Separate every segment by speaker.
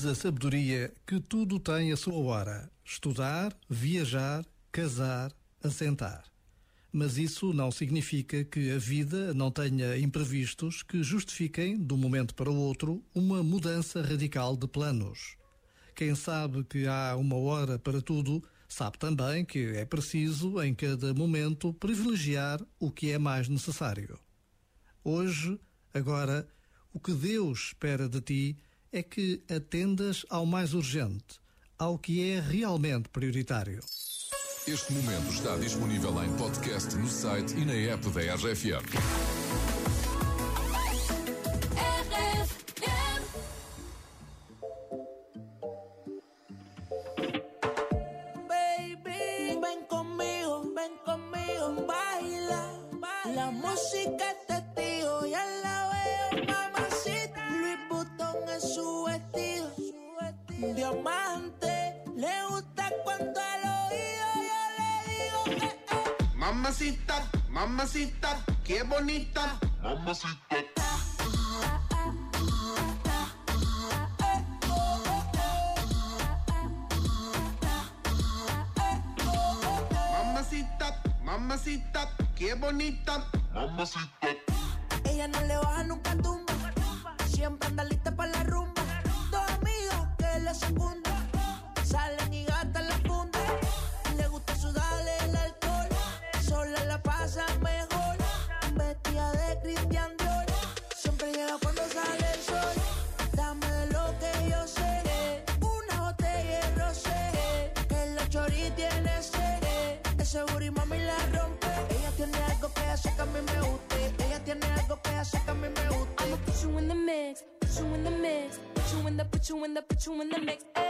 Speaker 1: Diz a sabedoria que tudo tem a sua hora: estudar, viajar, casar, assentar. Mas isso não significa que a vida não tenha imprevistos que justifiquem, de um momento para o outro, uma mudança radical de planos. Quem sabe que há uma hora para tudo, sabe também que é preciso, em cada momento, privilegiar o que é mais necessário. Hoje, agora, o que Deus espera de ti é que atendas ao mais urgente, ao que é realmente prioritário.
Speaker 2: Este momento está disponível em podcast no site e na app da RFM.
Speaker 3: Diamante. Le gusta cuando al oído yo le digo que eh.
Speaker 4: Mamacita, mamacita, qué bonita. Mamacita, mamacita, qué bonita.
Speaker 3: Ella no le baja nunca tumba. Siempre anda lista tiene. Ese mami la rompe. Ella tiene algo que hace que a mí me guste. Ella tiene algo que hace que a mí me guste.
Speaker 5: I'ma put you in the mix, put you in the mix, put you in the, put you in the, put you in the mix. Ay.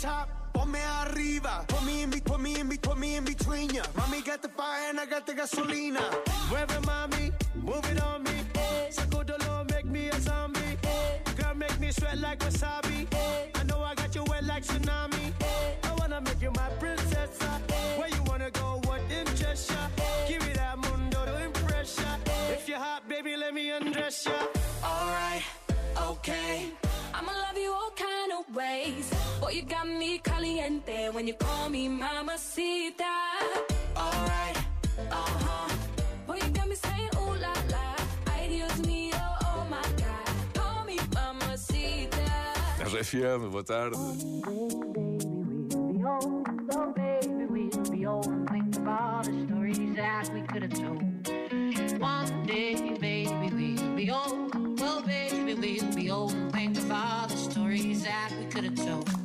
Speaker 4: top, ponme arriba, put me in, put me in, put me in between ya. Mommy got the fire and I got the gasolina. Mueve mami, move it on me. Sacudolo, make me a zombie. Girl, make me sweat like wasabi. I know I got you wet like tsunami. I wanna make you my princess. Where you wanna go? What interest ya? Give me that mundo to impress ya. If you're hot, baby, let me undress ya.
Speaker 3: alright, okay.
Speaker 5: You got me caliente when you call me mamacita.
Speaker 3: Alright,
Speaker 5: Uh huh. Boy, you got me saying ooh la la. Ay Dios mío, oh my God. Call me mamacita.
Speaker 2: RFM, boa tarde.
Speaker 6: Oh, baby, we'll be old and think of all the stories that we could have told. One day, baby, we'll be old. Well, baby, we'll be old and think of all the stories that we could have told.